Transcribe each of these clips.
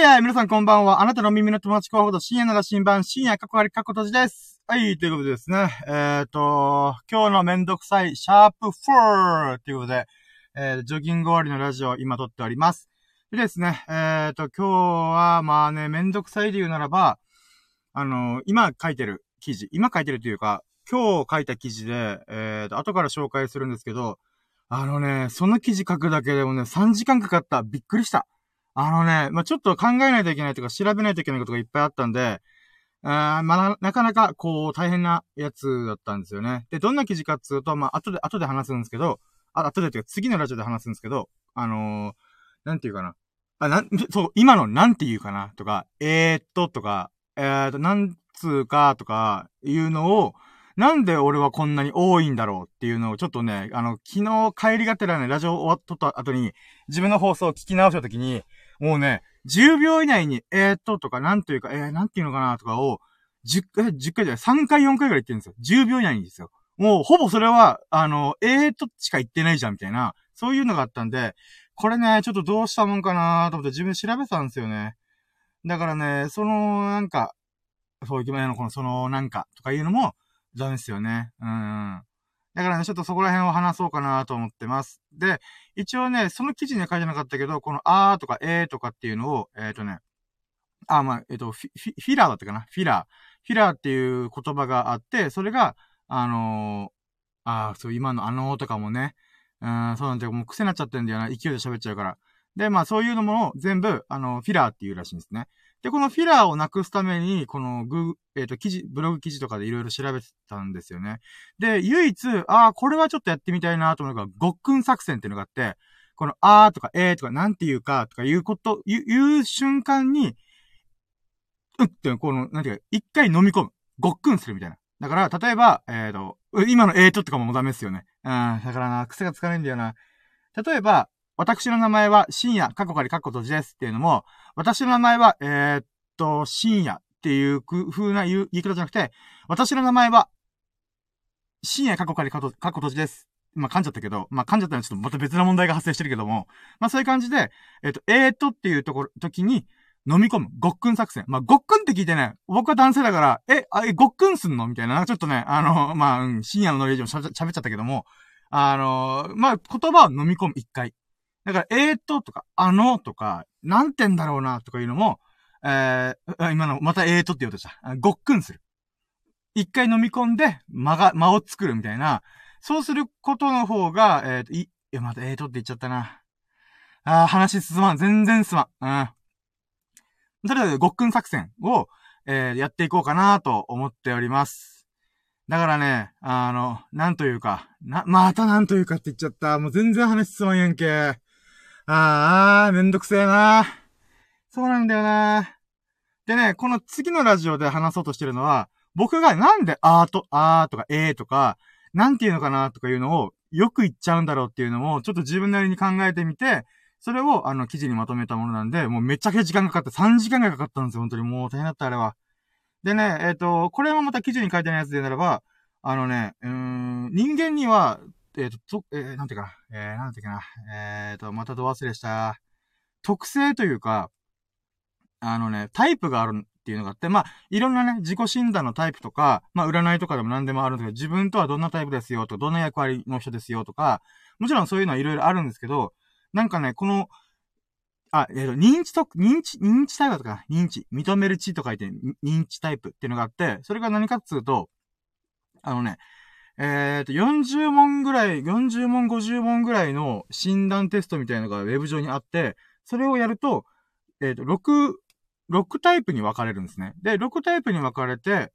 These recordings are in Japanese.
えー、皆さんこんばんは。あなたの耳の友達候補と深夜の羅針盤、深夜過去あり過去閉じです。はい、ということでですね。えっ、ー、と、今日のめんどくさい、シャープ4ということで、えー、ジョギング終わりのラジオを今撮っております。でですね、えっ、ー、と、今日は、まあね、めんどくさいで言うならば、あの今書いてる記事、今書いてるというか、今日書いた記事で、えっ、と、後から紹介するんですけど、あのね、その記事書くだけでもね、3時間かかった。びっくりした。あのね、まあ、ちょっと考えないといけないとか、調べないといけないことがいっぱいあったんで、あまあ、なかなか、こう、大変なやつだったんですよね。で、どんな記事かっつうと、まあ、後で、後で話すんですけど、あ、後でというか、次のラジオで話すんですけど、あのー、なんていうかな。あ、なん、そう、今のなんていうかなとか、えー、っと、とか、えー、っと、なんつうか、とか、いうのを、なんで俺はこんなに多いんだろうっていうのをちょっとね、あの、昨日帰りがてらね、ラジオ終わっとった後に、自分の放送を聞き直した時に、もうね、10秒以内に、えー、っと、とか、なんというか、えー、なんていうのかな、とかを、10回、10回じゃない、3回、4回ぐらい言ってるんですよ。10秒以内にですよ。もう、ほぼそれは、あの、えー、っとしか言ってないじゃん、みたいな、そういうのがあったんで、これね、ちょっとどうしたもんかなと思って自分調べたんですよね。だからね、その、なんか、そういう決まりのこの、その、なんか、とかいうのも、ダメですよね。うん。だからね、ちょっとそこら辺を話そうかなと思ってます。で、一応ね、その記事には書いてなかったけど、このあーとかえーとかっていうのを、えっ、ー、とね、あ、まあ、えっ、ー、とフィ、フィラーだったかな？フィラー。フィラーっていう言葉があって、それが、あのー、あそう、今のあのーとかもね、うん、そうなんだよ。もう癖になっちゃってんだよな。勢いで喋っちゃうから。で、まあそういうのも全部、あの、フィラーっていうらしいんですね。で、このフィラーをなくすために、このグー、えっ、ー、と、記事、ブログ記事とかでいろいろ調べてたんですよね。で、唯一、ああ、これはちょっとやってみたいなと思うのが、ごっくん作戦っていうのがあって、この、あーとか、えーとか、なんて言うか、とかいうこと、言う、言う瞬間に、うって、この、なんていうか、一回飲み込む。ごっくんするみたいな。だから、例えば、えっ、ー、と、今のえーととかもダメですよね。うん、だからな、癖がつかないんだよな。例えば、私の名前は深夜、過去から過去閉じですっていうのも、私の名前は、えー、っと、深夜っていう風な言い方じゃなくて、私の名前は、深夜過去から過去閉じです。まあ、噛んじゃったけど、まあ、噛んじゃったらちょっとまた別な問題が発生してるけども、まあ、そういう感じで、えっ、と、えー、っとっていうところ、時に、飲み込む。ごっくん作戦。まあ、ごっくんって聞いてね、僕は男性だから、え、あ、え、ごっくんすんの？みたいな。ちょっとね、あの、まあ、うん、深夜のノリでも喋っちゃったけども、あの、まあ、言葉を飲み込む、一回。だから、えーととか、あのとか、なんてんだろうなとかいうのも、えー、今の、またえーとって言おうとした。ごっくんする。一回飲み込んで、間が、間を作るみたいな、そうすることの方が、えーと、い、いや、またえーとって言っちゃったな。あー、話進まん。全然進まん。うん。とりあえず、ごっくん作戦を、えー、やっていこうかなと思っております。だからね、あの、なんというか、な、またなんというかって言っちゃった。もう全然話進まんやんけ。ああ、めんどくせえな。そうなんだよな。でね、この次のラジオで話そうとしてるのは、僕がなんであーと、あーとかえーとか、なんていうのかなとかいうのをよく言っちゃうんだろうっていうのをちょっと自分なりに考えてみて、それをあの記事にまとめたものなんで、もうめちゃくちゃ時間かかって3時間がかかったんですよ、本当に。もう大変だった、あれは。でね、えっ、ー、と、これもまた記事に書いてないやつでならば、あのね、うーん、人間にはえっ、ー、と、と、えー、なんていうかな、えー、なんていうかな、えっ、ー、と、またど忘れした。特性というか、あのね、タイプがあるっていうのがあって、まあ、いろんなね、自己診断のタイプとか、まあ、占いとかでも何でもあるんだけど、自分とはどんなタイプですよとか、どんな役割の人ですよとか、もちろんそういうのはいろいろあるんですけど、なんかね、この、あ、えっ、ー、と、認知と、認知、認知タイプとか、認知、認める知と書いて、認知タイプっていうのがあって、それが何かっつうと、あのね、えっ、と、40問ぐらい、40問、50問ぐらいの診断テストみたいなのがウェブ上にあって、それをやると、えっ、と、6、6タイプに分かれるんですね。で、6タイプに分かれて、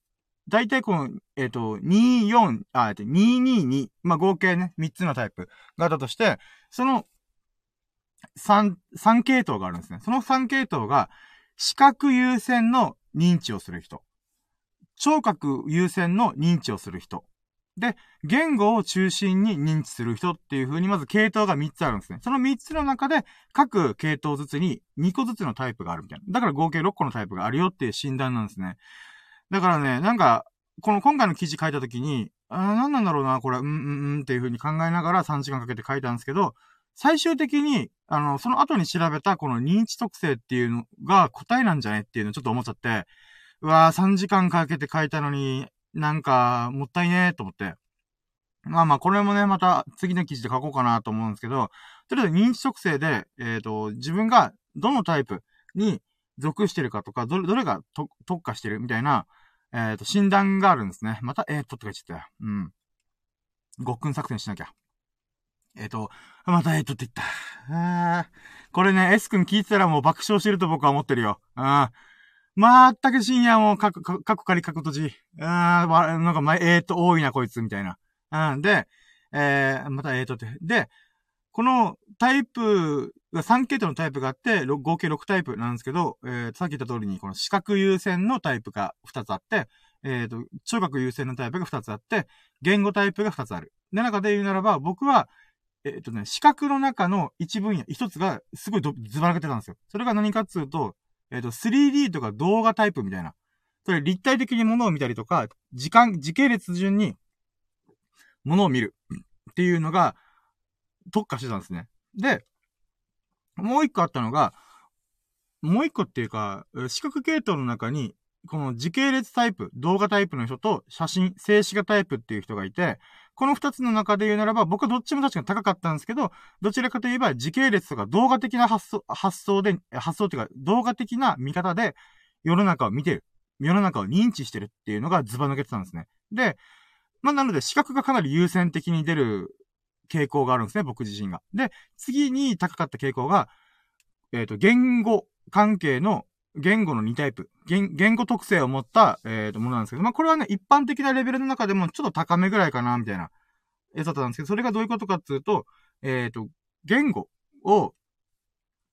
だいたいこの、えっ、と、2、4、あ、えっと、2、2、2、まあ、合計ね、3つのタイプがあったとして、その、3、3系統があるんですね。その3系統が、視覚優先の認知をする人。聴覚優先の認知をする人。で、言語を中心に認知する人っていう風にまず系統が3つあるんですね。その3つの中で各系統ずつに2個ずつのタイプがあるみたいな。だから合計6個のタイプがあるよっていう診断なんですね。だからね、なんか、この今回の記事書いた時に、あ何なんだろうな、これ、うんうんうんっていう風に考えながら3時間かけて書いたんですけど、最終的に、あの、その後に調べたこの認知特性っていうのが答えなんじゃねっていうのをちょっと思っちゃって、うわー3時間かけて書いたのに、なんか、もったいねーと思って。まあまあ、これもね、また次の記事で書こうかなと思うんですけど、とりあえず認知特性で、えっ、ー、と、自分がどのタイプに属してるかとか、どれ、どれが特化してるみたいな、えっ、ー、と、診断があるんですね。また、えー、と、とか言っちゃったよ。うん。ごっくん作戦しなきゃ。えっ、と、またえっとって言った。これね、S 君聞いてたらもう爆笑してると僕は思ってるよ。あまったく深夜も、かく、かくかりかくとじ。ああ、なんか、ま、えーと、多いな、こいつ、みたいな。うん。で、えー、またえーとって。で、このタイプが3系統のタイプがあって、合計6タイプなんですけど、えー、さっき言った通りに、この視覚優先のタイプが2つあって、えっ、ー、と、聴覚優先のタイプが2つあって、言語タイプが2つある。で、中で言うならば、僕は、えっ、ー、とね、視覚の中の一分野、一つがすごいずばらけてたんですよ。それが何かっつうと、えっ、ー、と、3D とか動画タイプみたいな。それ立体的に物を見たりとか、時間、時系列順に物を見るっていうのが特化してたんですね。で、もう一個あったのが、もう一個っていうか、視覚系統の中にこの時系列タイプ、動画タイプの人と写真、静止画タイプっていう人がいて、この二つの中で言うならば、僕はどっちも確かに高かったんですけど、どちらかといえば時系列とか動画的な発想、発想で、発想っていうか動画的な見方で世の中を見てる。世の中を認知してるっていうのがズバ抜けてたんですね。で、まあ、なので視覚がかなり優先的に出る傾向があるんですね、僕自身が。で、次に高かった傾向が、えっ、ー、と、言語関係の言語の2タイプ。言、言語特性を持った、えっ、ー、と、ものなんですけど、まあ、これはね、一般的なレベルの中でもちょっと高めぐらいかな、みたいな、やつだったんですけど、それがどういうことかっていうと、えっ、ー、と、言語を、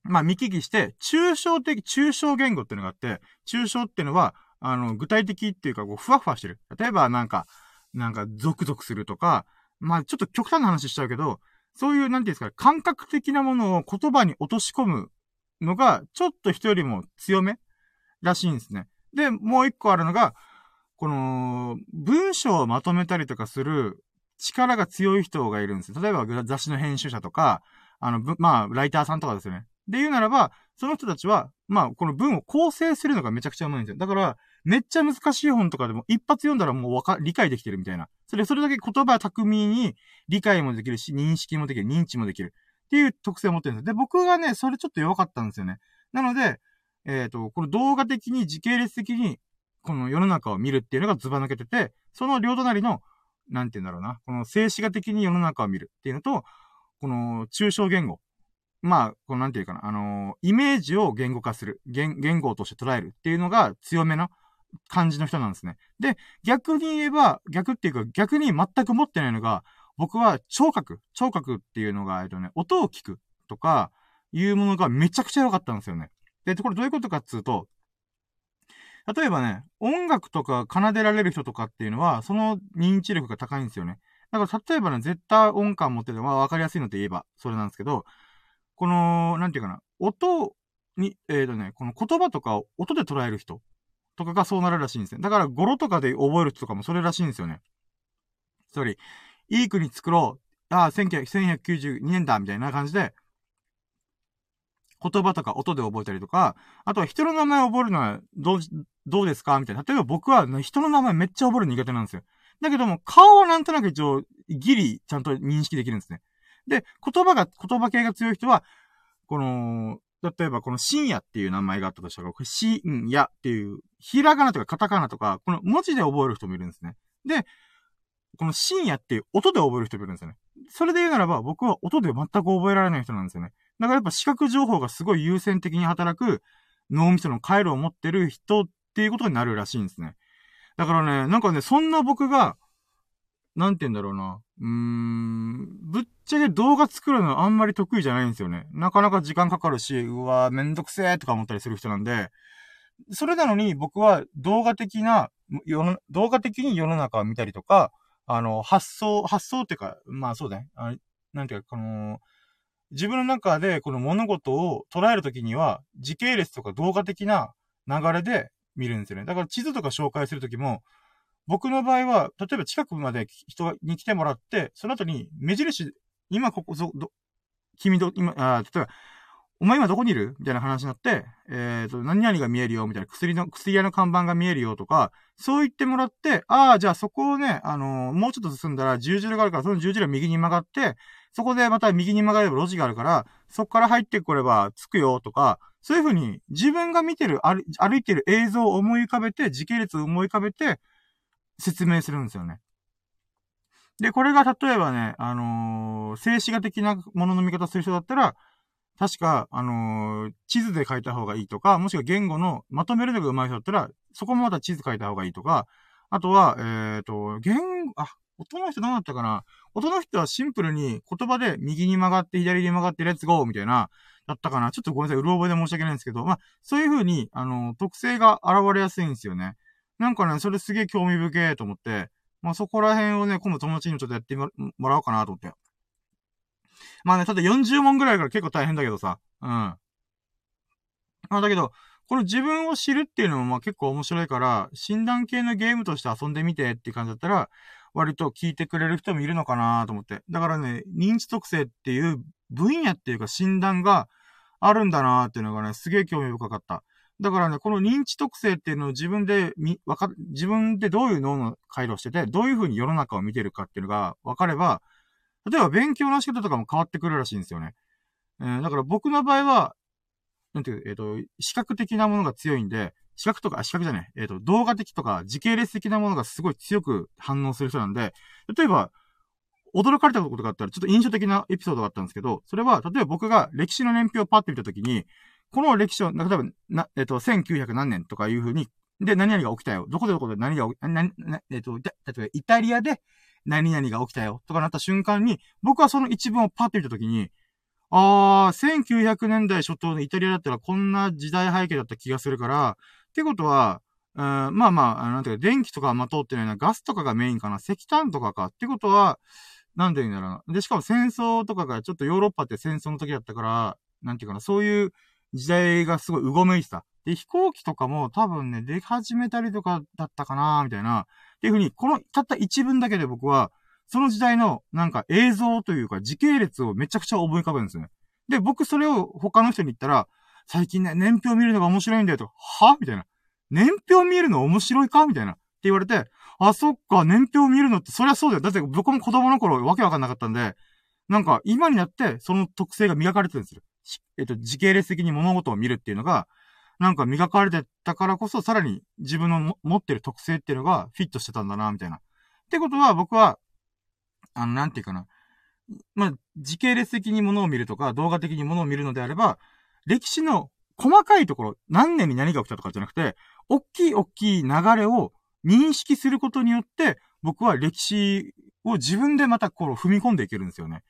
まあ、見聞きして、抽象的、抽象言語っていうのがあって、抽象っていうのは、あの、具体的っていうか、こう、ふわふわしてる。例えば、なんか、なんか、ゾクゾクするとか、まあ、ちょっと極端な話しちゃうけど、そういう、なんていうんですか、感覚的なものを言葉に落とし込むのが、ちょっと人よりも強めらしいんですね。で、もう一個あるのが、この、文章をまとめたりとかする力が強い人がいるんですよ。例えば雑誌の編集者とか、あの、まあ、ライターさんとかですよね。で言うならば、その人たちは、まあ、この文を構成するのがめちゃくちゃうまいんですよ。だから、めっちゃ難しい本とかでも一発読んだらもうわか、理解できてるみたいな。それ、それだけ言葉巧みに理解もできるし、認識もできる、認知もできる。っていう特性を持ってるんですで、僕がね、それちょっと弱かったんですよね。なので、えっ、ー、と、この動画的に時系列的に、この世の中を見るっていうのがズバ抜けてて、その両隣の、なんて言うんだろうな、この静止画的に世の中を見るっていうのと、この抽象言語。まあ、このなんていうかな、あのー、イメージを言語化する。言、言語として捉えるっていうのが強めな感じの人なんですね。で、逆に言えば、逆っていうか、逆に全く持ってないのが、僕は聴覚、聴覚っていうのが、えっとね、音を聞くとか、いうものがめちゃくちゃ良かったんですよね。で、これどういうことかっつうと、例えばね、音楽とか奏でられる人とかっていうのは、その認知力が高いんですよね。だから例えばね、絶対音感持ってて、まあわかりやすいのって言えば、それなんですけど、この、なんていうかな、音に、えっ、ー、とね、この言葉とかを音で捉える人とかがそうなるらしいんですね。だから語呂とかで覚える人とかもそれらしいんですよね。つまり、いい国作ろう。ああ、1992年だ、みたいな感じで、言葉とか音で覚えたりとか、あとは人の名前を覚えるのはどう、どうですか？みたいな。例えば僕は、人の名前めっちゃ覚える苦手なんですよ。だけども、顔はなんとなく一応、ギリ、ちゃんと認識できるんですね。で、言葉が、言葉系が強い人は、この、例えばこの深夜っていう名前があったとしたら、これ深夜っていう、ひらがなとかカタカナとか、この文字で覚える人もいるんですね。で、この深夜っていう音で覚える人もいるんですよね。それで言うならば、僕は音で全く覚えられない人なんですよね。だからやっぱ視覚情報がすごい優先的に働く脳みその回路を持ってる人っていうことになるらしいんですね。だからね、なんかね、そんな僕が、なんて言うんだろうな。うーん、ぶっちゃけ動画作るのあんまり得意じゃないんですよね。なかなか時間かかるし、うわめんどくせーとか思ったりする人なんで、それなのに僕は動画的な、世の動画的に世の中を見たりとか、あの、発想、発想っていうか、まあそうだね。あなんていうか、この、自分の中でこの物事を捉えるときには、時系列とか動画的な流れで見るんですよね。だから地図とか紹介するときも、僕の場合は、例えば近くまで人に来てもらって、その後に目印、今ここぞ、ど、君ど、今、あ例えば、お前今どこにいる？みたいな話になって、えっ、ー、と、何々が見えるよみたいな、薬の、薬屋の看板が見えるよとか、そう言ってもらって、ああ、じゃあそこをね、あのー、もうちょっと進んだら十字路があるから、その十字路が右に曲がって、そこでまた右に曲がれば路地があるから、そこから入ってこれば着くよとか、そういうふうに自分が見てる、歩いてる映像を思い浮かべて、時系列を思い浮かべて、説明するんですよね。で、これが例えばね、あのー、静止画的なものの見方する人だったら、確か、あのー、地図で書いた方がいいとか、もしくは言語のまとめるのが上手い人だったら、そこもまた地図書いた方がいいとか、あとは、えっ、ー、と、言、あ、音の人何だったかな？音の人はシンプルに言葉で右に曲がって左に曲がってレッツゴーみたいな、だったかな？ちょっとごめんなさい、うろ覚えで申し訳ないんですけど、まあ、そういう風に、あの、特性が現れやすいんですよね。なんかね、それすげえ興味深いと思って、まあ、そこら辺をね、今度友達にもちょっとやってもらおうかなと思って。まあね、ただ40問ぐらいから結構大変だけどさ。うん。まあだけど、この自分を知るっていうのもまあ結構面白いから、診断系のゲームとして遊んでみてっていう感じだったら、割と聞いてくれる人もいるのかなと思って。だからね、認知特性っていう分野っていうか診断があるんだなっていうのがね、すげえ興味深かった。だからね、この認知特性っていうのを自分でみ、わか、自分でどういう脳の回路をしてて、どういう風に世の中を見てるかっていうのが分かれば、例えば勉強の仕方とかも変わってくるらしいんですよね。えー、だから僕の場合は、なんていう、えっ、ー、と、視覚的なものが強いんで、視覚とか、視覚じゃない、えっ、ー、と、動画的とか時系列的なものがすごい強く反応する人なんで、例えば、驚かれたことがあったら、ちょっと印象的なエピソードがあったんですけど、それは、例えば僕が歴史の年表をパッて見たときに、この歴史を、例えば、な、えっ、ー、と、1900何年とかいうふうに、で、何々が起きたよ。どこでどこで何が起き、な、な、えっ、ー、と、例えば、イタリアで何々が起きたよとかなった瞬間に、僕はその一文をパッと見たときに、あー、1900年代初頭のイタリアだったらこんな時代背景だった気がするから、ってことは、うん、まあまあ、なんていうか、電気とかはま通ってないな、ガスとかがメインかな、石炭とかか。ってことは、なんて言うんだろうな。で、しかも戦争とかが、ちょっとヨーロッパって戦争の時だったから、なんていうかな、そういう時代がすごいうごめいてた。で、飛行機とかも多分ね、出始めたりとかだったかなみたいな。っていうふうに、このたった一文だけで僕は、その時代のなんか映像というか時系列をめちゃくちゃ思い浮かべるんですよね。で、僕それを他の人に言ったら、最近ね、年表見るのが面白いんだよとはみたいな。年表見るの面白いか？みたいな。って言われて、あ、そっか、年表見るのって、そりゃそうだよ。だって僕も子供の頃わけわかんなかったんで、なんか今になってその特性が磨かれてるんですよ。えっと、時系列的に物事を見るっていうのが、なんか磨かれてたからこそ、さらに自分の持ってる特性っていうのがフィットしてたんだな、みたいな。ってことは、僕は、あの、なんていうかな。まあ、時系列的に物を見るとか、動画的に物を見るのであれば、歴史の細かいところ、何年に何が起きたとかじゃなくて、大きい大きい流れを認識することによって、僕は歴史を自分でまたこう踏み込んでいけるんですよね。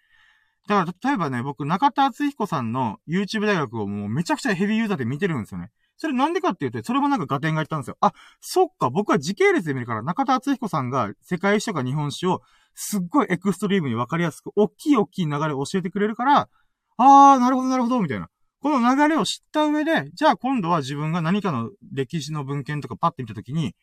だから、例えばね、僕、中田敦彦さんの YouTube 大学をもうめちゃくちゃヘビーユーザーで見てるんですよね。それなんでかって言うと、それもなんかガテンが言ったんですよ。あ、そっか、僕は時系列で見るから、中田敦彦さんが世界史とか日本史をすっごいエクストリームにわかりやすく、大きい大きい流れを教えてくれるから、あー、なるほどなるほど、みたいな。この流れを知った上で、じゃあ今度は自分が何かの歴史の文献とかパッて見たときに、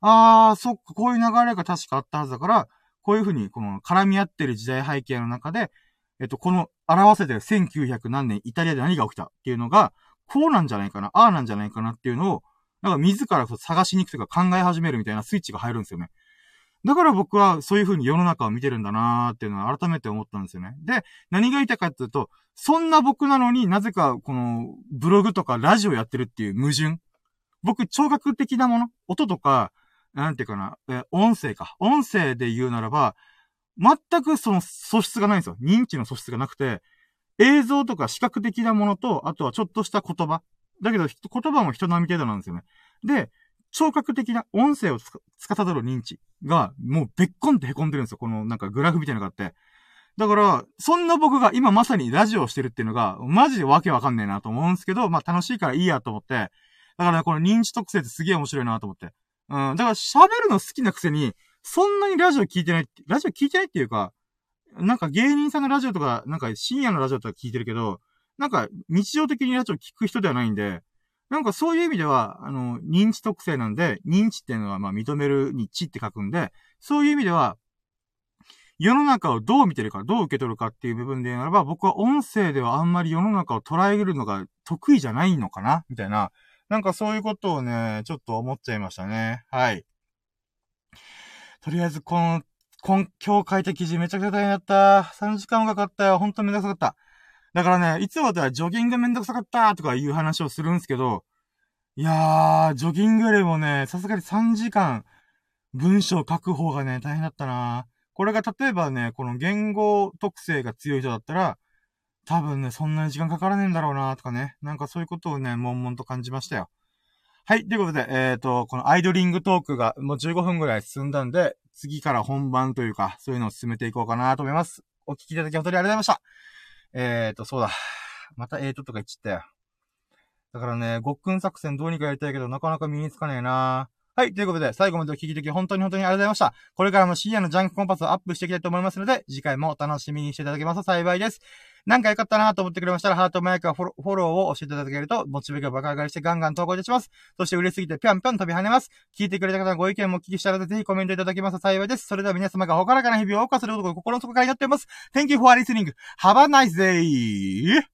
あー、そっか、こういう流れが確かあったはずだから、こういうふうに、この絡み合ってる時代背景の中で、えっと、この表せてる1900何年イタリアで何が起きたっていうのが、こうなんじゃないかな、ああなんじゃないかなっていうのを、なんか自ら探しに行くとか考え始めるみたいなスイッチが入るんですよね。だから僕はそういう風に世の中を見てるんだなーっていうのは改めて思ったんですよね。で、何が言いたいかっていうと、そんな僕なのになぜかこのブログとかラジオやってるっていう矛盾。僕、聴覚的なもの音とか、なんていうかな、え、音声か。音声で言うならば、全くその素質がないんですよ。認知の素質がなくて、映像とか視覚的なものと、あとはちょっとした言葉。だけど、言葉も人並み程度なんですよね。で、聴覚的な音声をつか、司る認知が、もうべっこんって凹んでるんですよ。このなんかグラフみたいなのがあって。だから、そんな僕が今まさにラジオをしてるっていうのが、マジでわけわかんねえなと思うんですけど、まあ楽しいからいいやと思って、だから、この認知特性ってすげえ面白いなと思って。うん、だから喋るの好きなくせに、そんなにラジオ聞いてない、ラジオ聞いてないっていうか、なんか芸人さんのラジオとか、なんか深夜のラジオとか聞いてるけど、なんか日常的にラジオ聞く人ではないんで、なんかそういう意味では、あの、認知特性なんで、認知っていうのはまあ認めるに知って書くんで、そういう意味では、世の中をどう見てるか、どう受け取るかっていう部分で言うならば、僕は音声ではあんまり世の中を捉えるのが得意じゃないのかなみたいな。なんかそういうことをね、ちょっと思っちゃいましたね。はい。とりあえず、この、今、今日書いた記事めちゃくちゃ大変だった。3時間もかかったよ。ほんとめんどくさかった。だからね、いつもだったらジョギングめんどくさかったとかいう話をするんですけど、いやー、ジョギングよりもね、さすがに3時間、文章書く方がね、大変だったなこれが例えばね、この言語特性が強い人だったら、多分ね、そんなに時間かからねえんだろうなとかね。なんかそういうことをね、悶々と感じましたよ。はい。ということで、えっ、ー、と、このアイドリングトークがもう15分ぐらい進んだんで、次から本番というか、そういうのを進めていこうかなと思います。お聞きいただき本当にありがとうございました。えっ、ー、と、そうだ。またえーととか言っちゃったよ。だからね、ごっくん作戦どうにかやりたいけど、なかなか身につかねえなはい。ということで、最後までお聞きいただき本当に本当にありがとうございました。これからも深夜のジャンクコンパスをアップしていきたいと思いますので、次回もお楽しみにしていただけますと幸いです。なんか良かったなと思ってくれましたら、ハートマークやフォローを教えていただけると、モチベが爆上がりしてガンガン投稿いたします。そして売れすぎてぴょんぴょん飛び跳ねます。聞いてくれた方のご意見もお聞きしたらぜひコメントいただけますと幸いです。それでは皆様がほからかな日々を謳歌することを心の底から祈っております。Thank you for listening. Have a nice day!